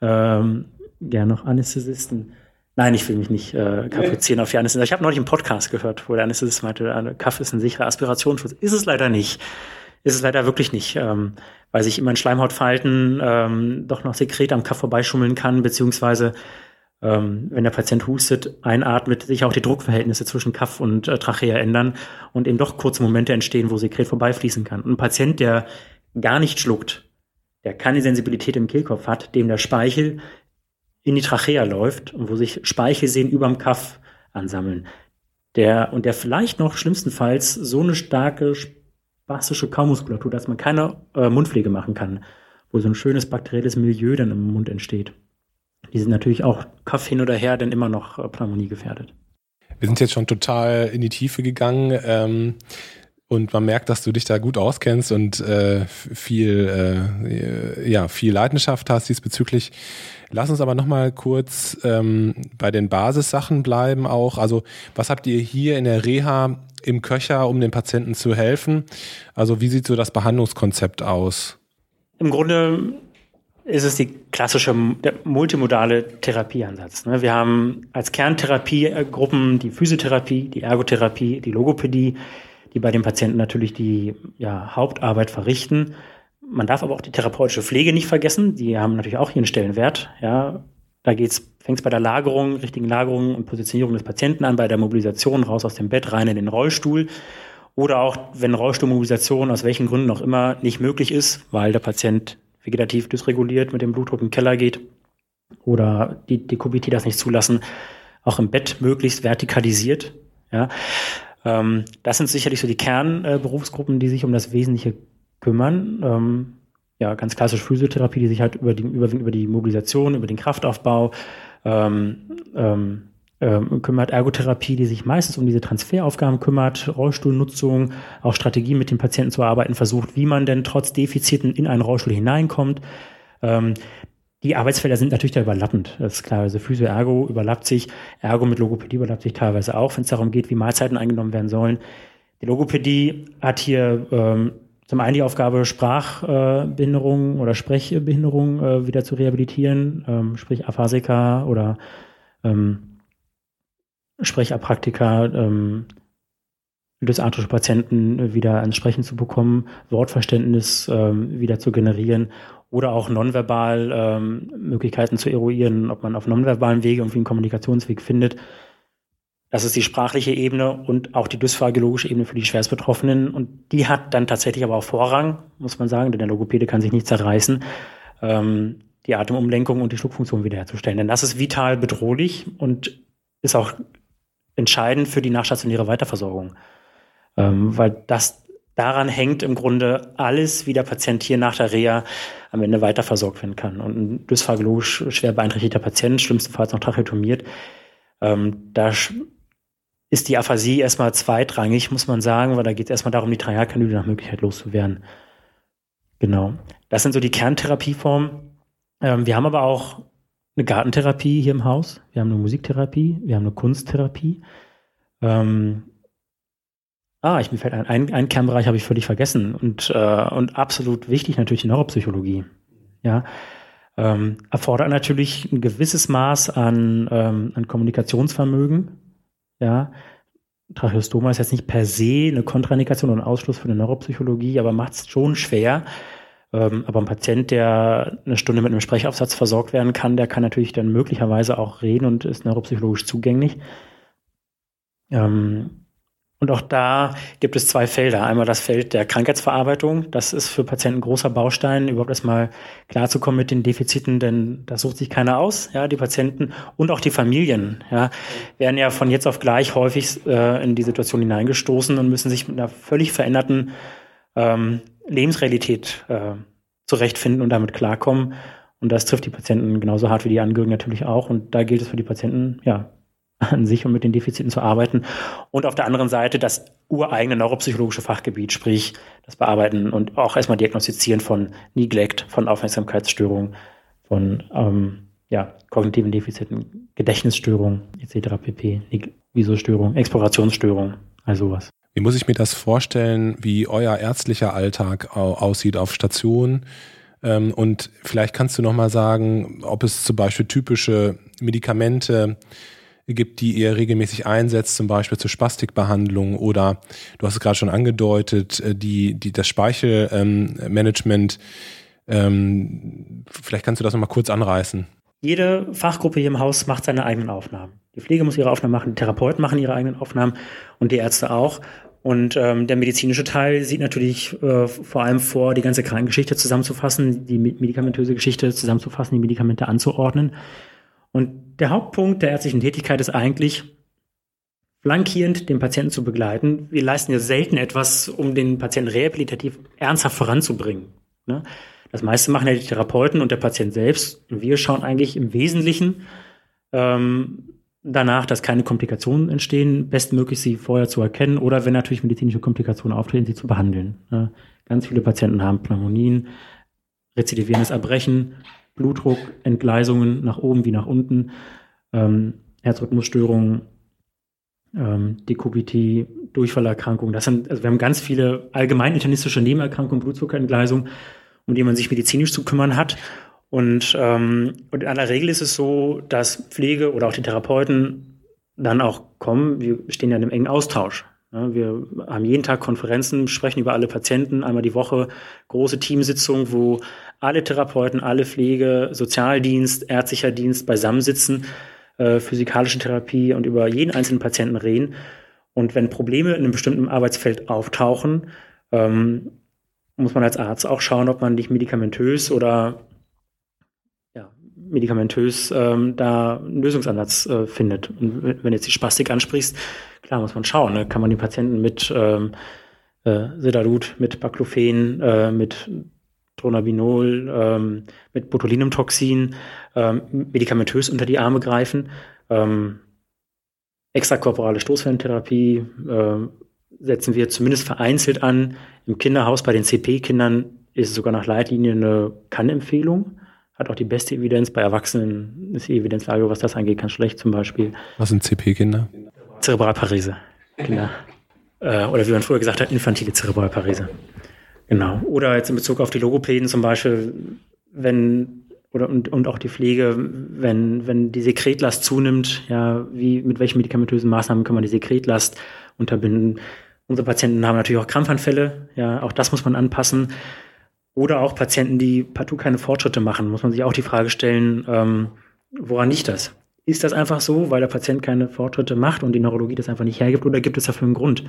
ähm, gerne noch Anästhesisten. Nein, ich will mich nicht äh, kaprizieren auf die Anästhesisten. Ich habe neulich einen Podcast gehört, wo der Anästhesist meinte, Kaff ist ein sicherer Aspirationsschutz. Ist es leider nicht. Ist es leider wirklich nicht, ähm, weil sich immer in Schleimhautfalten ähm, doch noch Sekret am Kaff vorbeischummeln kann, beziehungsweise ähm, wenn der Patient hustet, einatmet, sich auch die Druckverhältnisse zwischen Kaff und äh, Trachea ändern und eben doch kurze Momente entstehen, wo Sekret vorbeifließen kann. Und ein Patient, der gar nicht schluckt, der keine Sensibilität im Kehlkopf hat, dem der Speichel in die Trachea läuft und wo sich Speichelseen überm Kaff ansammeln, der und der vielleicht noch schlimmstenfalls so eine starke spastische Kaumuskulatur, dass man keine äh, Mundpflege machen kann, wo so ein schönes bakterielles Milieu dann im Mund entsteht. Die sind natürlich auch Kaff hin oder her dann immer noch äh, Pneumonie gefährdet. Wir sind jetzt schon total in die Tiefe gegangen. Ähm und man merkt, dass du dich da gut auskennst und äh, viel, äh, ja, viel Leidenschaft hast diesbezüglich. Lass uns aber nochmal kurz ähm, bei den Basissachen bleiben auch. Also was habt ihr hier in der Reha im Köcher, um den Patienten zu helfen? Also wie sieht so das Behandlungskonzept aus? Im Grunde ist es die klassische multimodale Therapieansatz. Ne? Wir haben als Kerntherapiegruppen die Physiotherapie, die Ergotherapie, die Logopädie, die bei den Patienten natürlich die ja, Hauptarbeit verrichten. Man darf aber auch die therapeutische Pflege nicht vergessen. Die haben natürlich auch ihren Stellenwert. Ja, da geht's, fängt es bei der Lagerung, richtigen Lagerung und Positionierung des Patienten an, bei der Mobilisation raus aus dem Bett, rein in den Rollstuhl. Oder auch, wenn Rollstuhlmobilisation aus welchen Gründen auch immer nicht möglich ist, weil der Patient vegetativ dysreguliert mit dem Blutdruck im Keller geht oder die Dekubiti das nicht zulassen, auch im Bett möglichst vertikalisiert. Ja. Ähm, das sind sicherlich so die Kernberufsgruppen, äh, die sich um das Wesentliche kümmern. Ähm, ja, ganz klassisch Physiotherapie, die sich halt über die, überwiegend über die Mobilisation, über den Kraftaufbau ähm, ähm, ähm, kümmert, Ergotherapie, die sich meistens um diese Transferaufgaben kümmert, Rollstuhlnutzung, auch Strategien mit den Patienten zu arbeiten versucht, wie man denn trotz Defiziten in einen Rollstuhl hineinkommt. Ähm, die Arbeitsfelder sind natürlich da überlappend. Das ist klar. Also Physio, Ergo überlappt sich. Ergo mit Logopädie überlappt sich teilweise auch, wenn es darum geht, wie Mahlzeiten eingenommen werden sollen. Die Logopädie hat hier ähm, zum einen die Aufgabe, Sprachbehinderungen äh, oder Sprechbehinderungen äh, wieder zu rehabilitieren, ähm, sprich Aphasika oder ähm, Sprechapraktika, ähm, dysarthrische Patienten wieder ans Sprechen zu bekommen, Wortverständnis ähm, wieder zu generieren oder auch nonverbal ähm, Möglichkeiten zu eruieren, ob man auf nonverbalen Wege irgendwie einen Kommunikationsweg findet. Das ist die sprachliche Ebene und auch die dysphagiologische Ebene für die Schwerstbetroffenen. Und die hat dann tatsächlich aber auch Vorrang, muss man sagen, denn der Logopäde kann sich nicht zerreißen, ähm, die Atemumlenkung und die Schluckfunktion wiederherzustellen. Denn das ist vital bedrohlich und ist auch entscheidend für die nachstationäre Weiterversorgung. Ähm, weil das daran hängt im Grunde alles, wie der Patient hier nach der Reha am Ende weiterversorgt werden kann. Und ein dysphagiologisch schwer beeinträchtigter Patient, schlimmstenfalls noch tracheotomiert, ähm, da ist die Aphasie erstmal zweitrangig, muss man sagen, weil da geht es erstmal darum, die Trachealkanüle nach Möglichkeit loszuwerden. Genau. Das sind so die Kerntherapieformen. Ähm, wir haben aber auch eine Gartentherapie hier im Haus. Wir haben eine Musiktherapie. Wir haben eine Kunsttherapie. Ähm, Ah, ich mir fällt ein, ein, ein Kernbereich habe ich völlig vergessen und, äh, und absolut wichtig natürlich die Neuropsychologie. Ja, ähm, erfordert natürlich ein gewisses Maß an, ähm, an Kommunikationsvermögen. Ja, Tracheostoma ist jetzt nicht per se eine Kontraindikation und ein Ausschluss für eine Neuropsychologie, aber macht es schon schwer. Ähm, aber ein Patient, der eine Stunde mit einem Sprechaufsatz versorgt werden kann, der kann natürlich dann möglicherweise auch reden und ist neuropsychologisch zugänglich. Ähm, und auch da gibt es zwei Felder. Einmal das Feld der Krankheitsverarbeitung. Das ist für Patienten großer Baustein, überhaupt erstmal klarzukommen mit den Defiziten, denn das sucht sich keiner aus. Ja, die Patienten und auch die Familien ja, werden ja von jetzt auf gleich häufig äh, in die Situation hineingestoßen und müssen sich mit einer völlig veränderten ähm, Lebensrealität äh, zurechtfinden und damit klarkommen. Und das trifft die Patienten genauso hart wie die Angehörigen natürlich auch. Und da gilt es für die Patienten, ja, an sich und mit den Defiziten zu arbeiten. Und auf der anderen Seite das ureigene neuropsychologische Fachgebiet, sprich das Bearbeiten und auch erstmal Diagnostizieren von Neglect, von Aufmerksamkeitsstörungen, von ähm, ja, kognitiven Defiziten, Gedächtnisstörungen etc. pp, Visostörung, Explorationsstörung, all sowas. Wie muss ich mir das vorstellen, wie euer ärztlicher Alltag aussieht auf Station? Ähm, und vielleicht kannst du nochmal sagen, ob es zum Beispiel typische Medikamente gibt, die ihr regelmäßig einsetzt, zum Beispiel zur Spastikbehandlung oder du hast es gerade schon angedeutet, äh, die, die, das Speichelmanagement. Ähm, vielleicht kannst du das nochmal kurz anreißen. Jede Fachgruppe hier im Haus macht seine eigenen Aufnahmen. Die Pflege muss ihre Aufnahmen machen, die Therapeuten machen ihre eigenen Aufnahmen und die Ärzte auch. Und ähm, der medizinische Teil sieht natürlich äh, vor allem vor, die ganze Krankengeschichte zusammenzufassen, die medikamentöse Geschichte zusammenzufassen, die Medikamente anzuordnen. Und der Hauptpunkt der ärztlichen Tätigkeit ist eigentlich, flankierend den Patienten zu begleiten. Wir leisten ja selten etwas, um den Patienten rehabilitativ ernsthaft voranzubringen. Ne? Das meiste machen ja die Therapeuten und der Patient selbst. Und wir schauen eigentlich im Wesentlichen ähm, danach, dass keine Komplikationen entstehen, bestmöglich sie vorher zu erkennen oder wenn natürlich medizinische Komplikationen auftreten, sie zu behandeln. Ja, ganz viele Patienten haben Pneumonien, rezidivierendes Erbrechen, Blutdruck, Entgleisungen nach oben wie nach unten, ähm, Herzrhythmusstörungen, ähm, Dekubitie, Durchfallerkrankungen. Das sind, also wir haben ganz viele allgemein internistische Nebenerkrankungen, Blutzuckerentgleisung um die man sich medizinisch zu kümmern hat. Und, ähm, und in aller Regel ist es so, dass Pflege oder auch die Therapeuten dann auch kommen. Wir stehen ja in einem engen Austausch. Wir haben jeden Tag Konferenzen, sprechen über alle Patienten, einmal die Woche große Teamsitzungen, wo alle Therapeuten, alle Pflege, Sozialdienst, ärztlicher Dienst beisammensitzen, äh, physikalische Therapie und über jeden einzelnen Patienten reden. Und wenn Probleme in einem bestimmten Arbeitsfeld auftauchen, ähm, muss man als Arzt auch schauen, ob man nicht medikamentös oder medikamentös ähm, da einen Lösungsansatz äh, findet. Und wenn jetzt die Spastik ansprichst, klar muss man schauen, ne? kann man den Patienten mit ähm, äh, Sedalud, mit Baclofen, äh, mit Dronabinol, ähm, mit Botulinumtoxin ähm, medikamentös unter die Arme greifen. Ähm, extrakorporale Stoßwellentherapie äh, setzen wir zumindest vereinzelt an. Im Kinderhaus bei den CP-Kindern ist es sogar nach Leitlinien eine Kann-Empfehlung. Hat auch die beste Evidenz. Bei Erwachsenen ist die Evidenzlage, was das angeht, ganz schlecht zum Beispiel. Was sind CP-Kinder? Zerebralparese. Kinder. Äh, oder wie man früher gesagt hat, infantile Zerebralparese. Genau. Oder jetzt in Bezug auf die Logopäden zum Beispiel, wenn oder und, und auch die Pflege, wenn, wenn die Sekretlast zunimmt, ja, wie, mit welchen medikamentösen Maßnahmen kann man die Sekretlast unterbinden? Unsere Patienten haben natürlich auch Krampfanfälle, ja, auch das muss man anpassen. Oder auch Patienten, die partout keine Fortschritte machen, muss man sich auch die Frage stellen, ähm, woran liegt das? Ist das einfach so, weil der Patient keine Fortschritte macht und die Neurologie das einfach nicht hergibt, oder gibt es dafür einen Grund?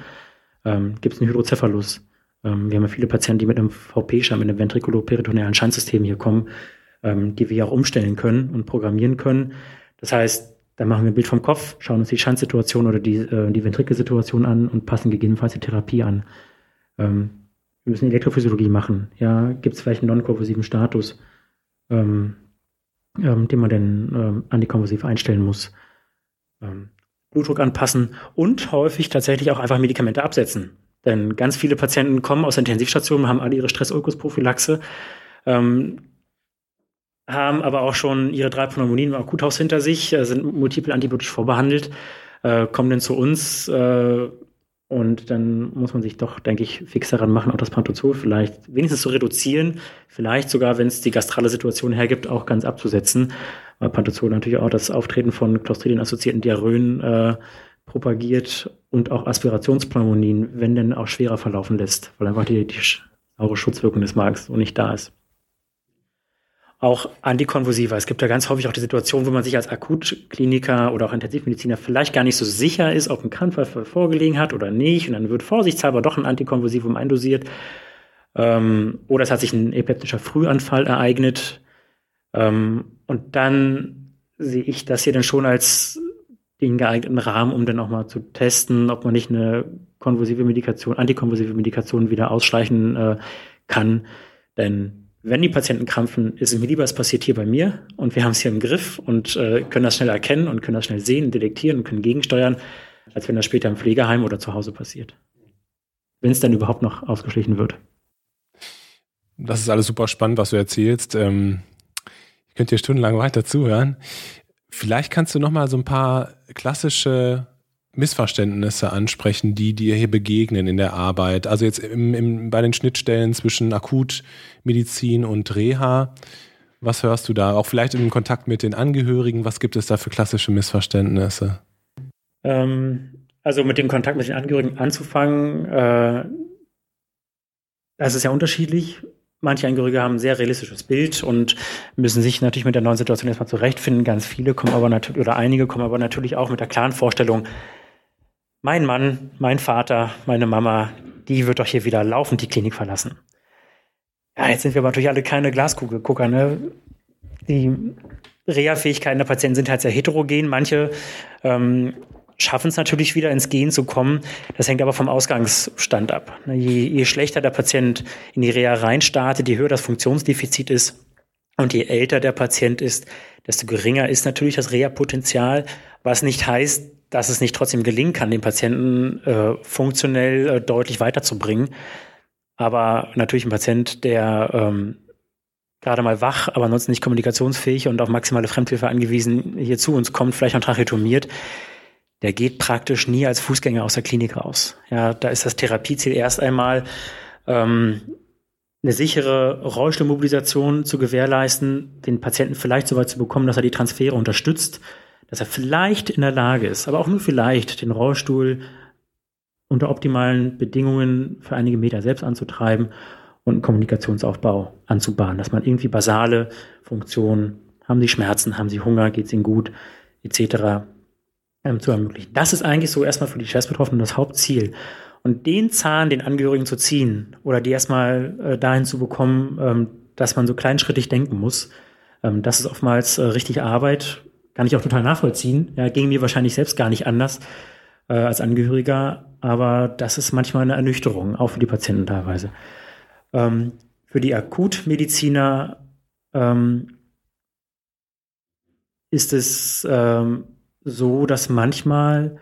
Ähm, gibt es einen Hydrocephalus? Ähm, wir haben ja viele Patienten, die mit einem VP-Scham, mit einem ventrikuloperitonealen Schandsystem hier kommen, ähm, die wir auch umstellen können und programmieren können. Das heißt, dann machen wir ein Bild vom Kopf, schauen uns die Schandsituation oder die, äh, die Ventrikelsituation an und passen gegebenenfalls die Therapie an. Ähm, wir müssen Elektrophysiologie machen. Ja, gibt es vielleicht einen non-konvulsiven Status, ähm, ähm, den man denn ähm, antikonvulsiv einstellen muss? Ähm, Blutdruck anpassen und häufig tatsächlich auch einfach Medikamente absetzen. Denn ganz viele Patienten kommen aus der Intensivstation, haben alle ihre Stress-Ulkus-Prophylaxe. Ähm, haben aber auch schon ihre drei Pneumonien im Akuthaus hinter sich, äh, sind multiple antibiotisch vorbehandelt, äh, kommen dann zu uns äh, und dann muss man sich doch, denke ich, fix daran machen, auch das Pantozol vielleicht wenigstens zu reduzieren, vielleicht sogar, wenn es die gastrale Situation hergibt, auch ganz abzusetzen, weil Pantozol natürlich auch das Auftreten von Clostridien-assoziierten Diarrhöen äh, propagiert und auch Aspirationspneumonien, wenn denn auch schwerer verlaufen lässt, weil einfach die, die saure Schutzwirkung des Magens so nicht da ist auch Antikonvulsiva. Es gibt ja ganz häufig auch die Situation, wo man sich als Akutkliniker oder auch Intensivmediziner vielleicht gar nicht so sicher ist, ob ein Krampfanfall vorgelegen hat oder nicht. Und dann wird vorsichtshalber doch ein Antikonvulsivum eindosiert. Ähm, oder es hat sich ein epileptischer Frühanfall ereignet. Ähm, und dann sehe ich das hier dann schon als den geeigneten Rahmen, um dann auch mal zu testen, ob man nicht eine konvulsive Medikation, antikonvulsive Medikation wieder ausschleichen äh, kann. Denn wenn die Patienten krampfen, ist es mir lieber, es passiert hier bei mir und wir haben es hier im Griff und äh, können das schnell erkennen und können das schnell sehen, detektieren und können gegensteuern, als wenn das später im Pflegeheim oder zu Hause passiert. Wenn es dann überhaupt noch ausgeschlichen wird. Das ist alles super spannend, was du erzählst. Ähm Ich könnte dir stundenlang weiter zuhören. Vielleicht kannst du noch mal so ein paar klassische Missverständnisse ansprechen, die dir hier begegnen in der Arbeit. Also jetzt im, im, bei den Schnittstellen zwischen Akutmedizin und Reha. Was hörst du da? Auch vielleicht im Kontakt mit den Angehörigen. Was gibt es da für klassische Missverständnisse? Ähm, also mit dem Kontakt mit den Angehörigen anzufangen, äh, das ist ja unterschiedlich. Manche Angehörige haben ein sehr realistisches Bild und müssen sich natürlich mit der neuen Situation erstmal zurechtfinden. Ganz viele kommen aber natürlich, oder einige kommen aber natürlich auch mit der klaren Vorstellung, mein Mann, mein Vater, meine Mama, die wird doch hier wieder laufend die Klinik verlassen. Ja, jetzt sind wir aber natürlich alle keine Glaskugelgucker. Ne? Die Reha-Fähigkeiten der Patienten sind halt sehr heterogen. Manche ähm, schaffen es natürlich wieder ins Gehen zu kommen. Das hängt aber vom Ausgangsstand ab. Je, je schlechter der Patient in die Reha reinstartet, je höher das Funktionsdefizit ist und je älter der Patient ist, desto geringer ist natürlich das Reha-Potenzial, was nicht heißt, dass es nicht trotzdem gelingen kann, den Patienten äh, funktionell äh, deutlich weiterzubringen. Aber natürlich ein Patient, der ähm, gerade mal wach, aber ansonsten nicht kommunikationsfähig und auf maximale Fremdhilfe angewiesen hier zu uns kommt, vielleicht noch tracheotomiert, der geht praktisch nie als Fußgänger aus der Klinik raus. Ja, da ist das Therapieziel erst einmal ähm, eine sichere Rollstuhlmobilisation zu gewährleisten, den Patienten vielleicht so weit zu bekommen, dass er die Transfere unterstützt, dass er vielleicht in der Lage ist, aber auch nur vielleicht, den Rollstuhl unter optimalen Bedingungen für einige Meter selbst anzutreiben und einen Kommunikationsaufbau anzubahnen, dass man irgendwie basale Funktionen, haben sie Schmerzen, haben sie Hunger, geht es ihnen gut, etc ähm, zu ermöglichen. Das ist eigentlich so erstmal für die Stressbetroffenen das Hauptziel. Und den Zahn den Angehörigen zu ziehen oder die erstmal äh, dahin zu bekommen, ähm, dass man so kleinschrittig denken muss, ähm, das ist oftmals äh, richtig Arbeit. Kann ich auch total nachvollziehen. Ja, ging mir wahrscheinlich selbst gar nicht anders äh, als Angehöriger, aber das ist manchmal eine Ernüchterung, auch für die Patienten teilweise. Ähm, für die Akutmediziner ähm, ist es ähm, so, dass manchmal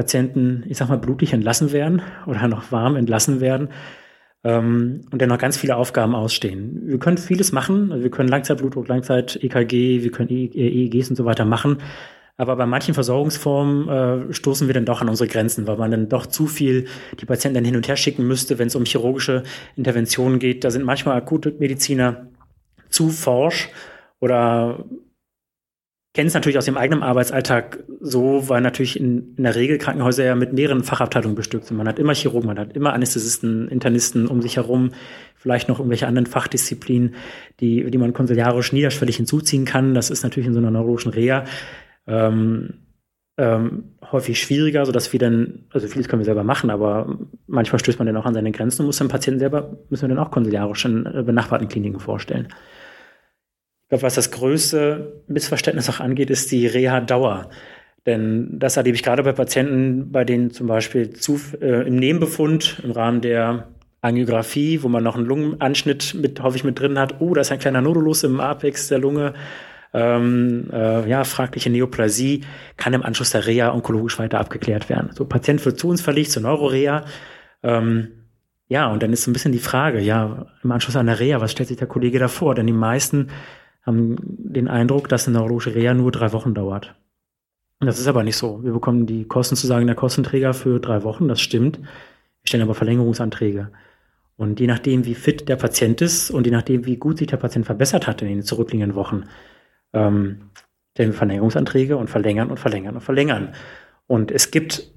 Patienten, ich sag mal, blutig entlassen werden oder noch warm entlassen werden ähm, und dann noch ganz viele Aufgaben ausstehen. Wir können vieles machen, also wir können Langzeitblutdruck, Langzeit-EKG, wir können EEGs und so weiter machen. Aber bei manchen Versorgungsformen äh, stoßen wir dann doch an unsere Grenzen, weil man dann doch zu viel die Patienten dann hin und her schicken müsste, wenn es um chirurgische Interventionen geht. Da sind manchmal akute Mediziner zu forsch oder kenne es natürlich aus dem eigenen Arbeitsalltag so, weil natürlich in, in, der Regel Krankenhäuser ja mit mehreren Fachabteilungen bestückt sind. Man hat immer Chirurgen, man hat immer Anästhesisten, Internisten um sich herum, vielleicht noch irgendwelche anderen Fachdisziplinen, die, die man konsiliarisch niederschwellig hinzuziehen kann. Das ist natürlich in so einer neurologischen Reha ähm, ähm, häufig schwieriger, sodass wir dann, also vieles können wir selber machen, aber manchmal stößt man dann auch an seine Grenzen und muss den Patienten selber, müssen wir dann auch konsiliarisch in äh, benachbarten Kliniken vorstellen glaube, was das größte Missverständnis auch angeht, ist die Reha-Dauer. Denn das erlebe ich gerade bei Patienten, bei denen zum Beispiel zu, äh, im Nebenbefund im Rahmen der Angiografie, wo man noch einen Lungenanschnitt mit, häufig mit drin hat, oh, da ist ein kleiner Nodulus im Apex der Lunge, ähm, äh, ja, fragliche Neoplasie, kann im Anschluss der Reha onkologisch weiter abgeklärt werden. So, Patient wird zu uns verlegt, zur Neuroreha. Ähm, ja, und dann ist so ein bisschen die Frage, ja, im Anschluss an der Reha, was stellt sich der Kollege da vor? Denn die meisten haben den Eindruck, dass eine neurologische Reha nur drei Wochen dauert. Das ist aber nicht so. Wir bekommen die Kosten zu sagen, der Kostenträger für drei Wochen, das stimmt. Wir stellen aber Verlängerungsanträge. Und je nachdem, wie fit der Patient ist und je nachdem, wie gut sich der Patient verbessert hat in den zurückliegenden Wochen, ähm, stellen wir Verlängerungsanträge und verlängern und verlängern und verlängern. Und es gibt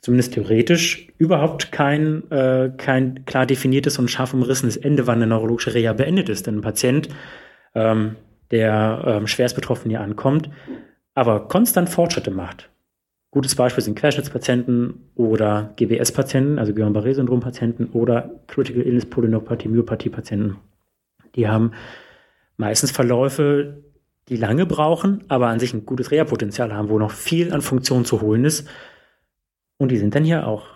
zumindest theoretisch überhaupt kein, äh, kein klar definiertes und scharf umrissenes Ende, wann eine neurologische Reha beendet ist. Denn ein Patient ähm, der ähm, schwerst betroffen hier ankommt, aber konstant Fortschritte macht. Gutes Beispiel sind Querschnittspatienten oder GBS-Patienten, also Guillain-Barré-Syndrom-Patienten oder Critical Illness Polyneuropathie, Myopathie-Patienten. Die haben meistens Verläufe, die lange brauchen, aber an sich ein gutes Reha-Potenzial haben, wo noch viel an Funktionen zu holen ist. Und die sind dann hier auch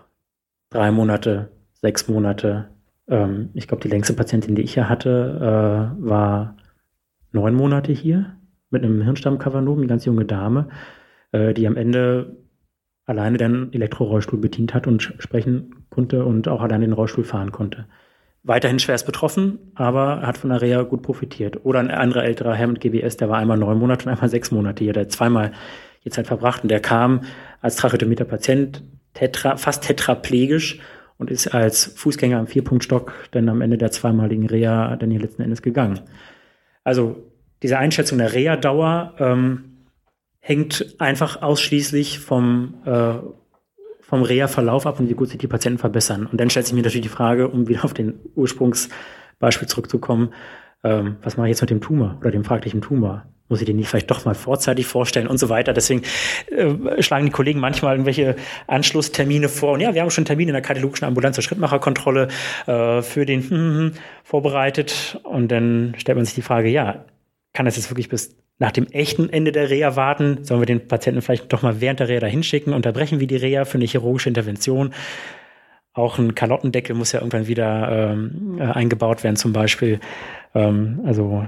drei Monate, sechs Monate. Ähm, ich glaube, die längste Patientin, die ich hier hatte, äh, war neun Monate hier mit einem Hirnstammkavernom, eine ganz junge Dame, äh, die am Ende alleine den Elektrorollstuhl bedient hat und sprechen konnte und auch alleine den Rollstuhl fahren konnte. weiterhin schwerst betroffen, aber hat von der Reha gut profitiert. Oder ein anderer älterer Herr mit GBS, der war einmal neun Monate und einmal sechs Monate hier, der zweimal die Zeit verbracht und der kam als tracheotomierter Patient tetra, fast tetraplegisch und ist als Fußgänger am Vierpunktstock dann am Ende der zweimaligen Reha dann hier letzten Endes gegangen. Also diese Einschätzung der Reha-Dauer ähm, hängt einfach ausschließlich vom, äh, vom Reha-Verlauf ab und wie gut sich die Patienten verbessern. Und dann stellt sich mir natürlich die Frage, um wieder auf den Ursprungsbeispiel zurückzukommen, ähm, was mache ich jetzt mit dem Tumor oder dem fraglichen Tumor? Muss ich den nicht vielleicht doch mal vorzeitig vorstellen und so weiter? Deswegen äh, schlagen die Kollegen manchmal irgendwelche Anschlusstermine vor. Und ja, wir haben schon Termine in der kardiologischen Ambulanz zur Schrittmacherkontrolle äh, für den hm, hm, vorbereitet. Und dann stellt man sich die Frage, ja, kann das jetzt wirklich bis nach dem echten Ende der Reha warten? Sollen wir den Patienten vielleicht doch mal während der Reha dahin schicken? Unterbrechen wir die Reha für eine chirurgische Intervention? Auch ein Kalottendeckel muss ja irgendwann wieder ähm, äh, eingebaut werden, zum Beispiel. Ähm, also,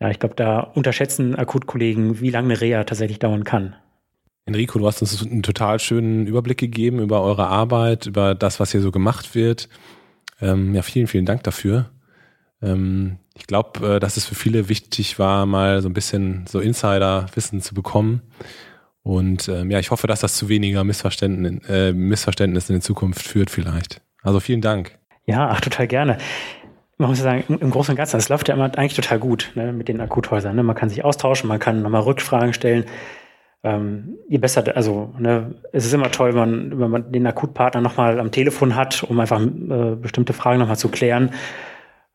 ja, ich glaube, da unterschätzen Akutkollegen, wie lange eine Reha tatsächlich dauern kann. Enrico, du hast uns einen total schönen Überblick gegeben über eure Arbeit, über das, was hier so gemacht wird. Ähm, ja, vielen, vielen Dank dafür. Ähm, ich glaube, äh, dass es für viele wichtig war, mal so ein bisschen so Insider-Wissen zu bekommen. Und ähm, ja, ich hoffe, dass das zu weniger Missverständnissen, äh, Missverständnissen in Zukunft führt vielleicht. Also vielen Dank. Ja, ach, total gerne. Man muss ja sagen, im Großen und Ganzen, das läuft ja immer eigentlich total gut ne, mit den Akuthäusern. Ne? Man kann sich austauschen, man kann nochmal Rückfragen stellen. Ähm, je besser, also ne, es ist immer toll, wenn man, wenn man den Akutpartner nochmal am Telefon hat, um einfach äh, bestimmte Fragen nochmal zu klären.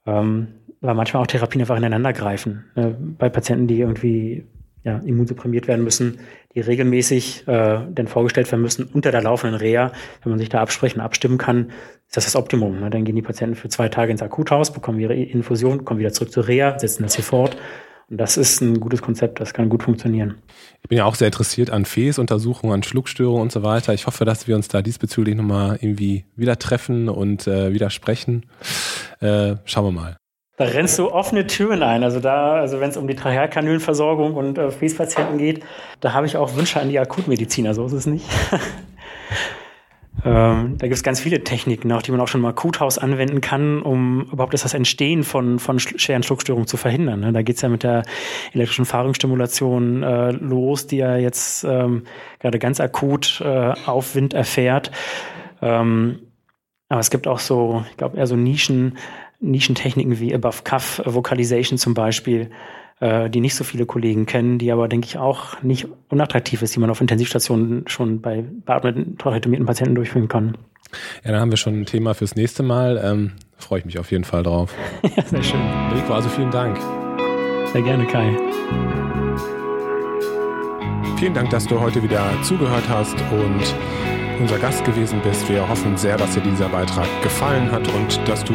Ähm, weil manchmal auch Therapien einfach ineinander greifen. Ne? Bei Patienten, die irgendwie ja, immunsupprimiert werden müssen, die regelmäßig äh, dann vorgestellt werden müssen unter der laufenden Reha. Wenn man sich da absprechen, abstimmen kann, ist das das Optimum. Ne? Dann gehen die Patienten für zwei Tage ins Akuthaus, bekommen ihre Infusion, kommen wieder zurück zur Reha, setzen das hier fort. Und das ist ein gutes Konzept, das kann gut funktionieren. Ich bin ja auch sehr interessiert an Fäßuntersuchungen, an Schluckstörungen und so weiter. Ich hoffe, dass wir uns da diesbezüglich nochmal irgendwie wieder treffen und äh, wieder sprechen. Äh, schauen wir mal. Da rennst du offene Türen ein. Also da, also wenn es um die Trachealkanülenversorgung und äh, Fäßpatienten geht, da habe ich auch Wünsche an die Akutmediziner, so ist es nicht. (laughs) ähm, da gibt es ganz viele Techniken, auch die man auch schon im Akuthaus anwenden kann, um überhaupt das Entstehen von, von schweren Schluckstörungen zu verhindern. Ne? Da geht es ja mit der elektrischen Fahrungsstimulation äh, los, die ja jetzt ähm, gerade ganz akut äh, Aufwind erfährt. Ähm, aber es gibt auch so, ich glaube, eher so Nischen, Nischentechniken wie Above Cuff Vocalization zum Beispiel, äh, die nicht so viele Kollegen kennen, die aber, denke ich, auch nicht unattraktiv ist, die man auf Intensivstationen schon bei beatmeten, tracheotomierten Patienten durchführen kann. Ja, dann haben wir schon ein Thema fürs nächste Mal. Ähm, Freue ich mich auf jeden Fall drauf. (laughs) ja, sehr schön. Rico, also vielen Dank. Sehr gerne, Kai. Vielen Dank, dass du heute wieder zugehört hast und unser Gast gewesen bist. Wir hoffen sehr, dass dir dieser Beitrag gefallen hat und dass du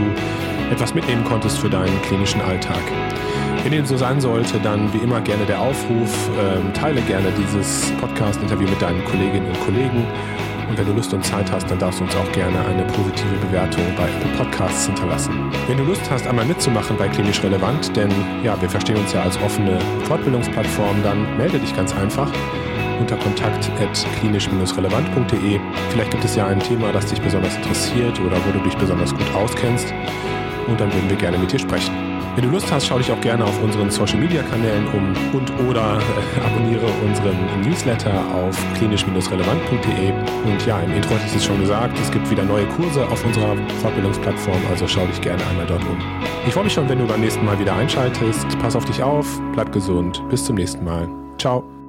etwas mitnehmen konntest für deinen klinischen Alltag. Wenn dem so sein sollte, dann wie immer gerne der Aufruf, äh, teile gerne dieses Podcast-Interview mit deinen Kolleginnen und Kollegen. Und wenn du Lust und Zeit hast, dann darfst du uns auch gerne eine positive Bewertung bei Apple Podcasts hinterlassen. Wenn du Lust hast, einmal mitzumachen bei Klinisch Relevant, denn ja, wir verstehen uns ja als offene Fortbildungsplattform, dann melde dich ganz einfach unter kontakt.klinisch-relevant.de. Vielleicht gibt es ja ein Thema, das dich besonders interessiert oder wo du dich besonders gut auskennst und dann würden wir gerne mit dir sprechen. Wenn du Lust hast, schau dich auch gerne auf unseren Social Media Kanälen um und oder äh, abonniere unseren Newsletter auf klinisch-relevant.de. Und ja, im Intro hatte ich es schon gesagt, es gibt wieder neue Kurse auf unserer Fortbildungsplattform, also schau dich gerne einmal dort um. Ich freue mich schon, wenn du beim nächsten Mal wieder einschaltest. Pass auf dich auf, bleib gesund. Bis zum nächsten Mal. Ciao.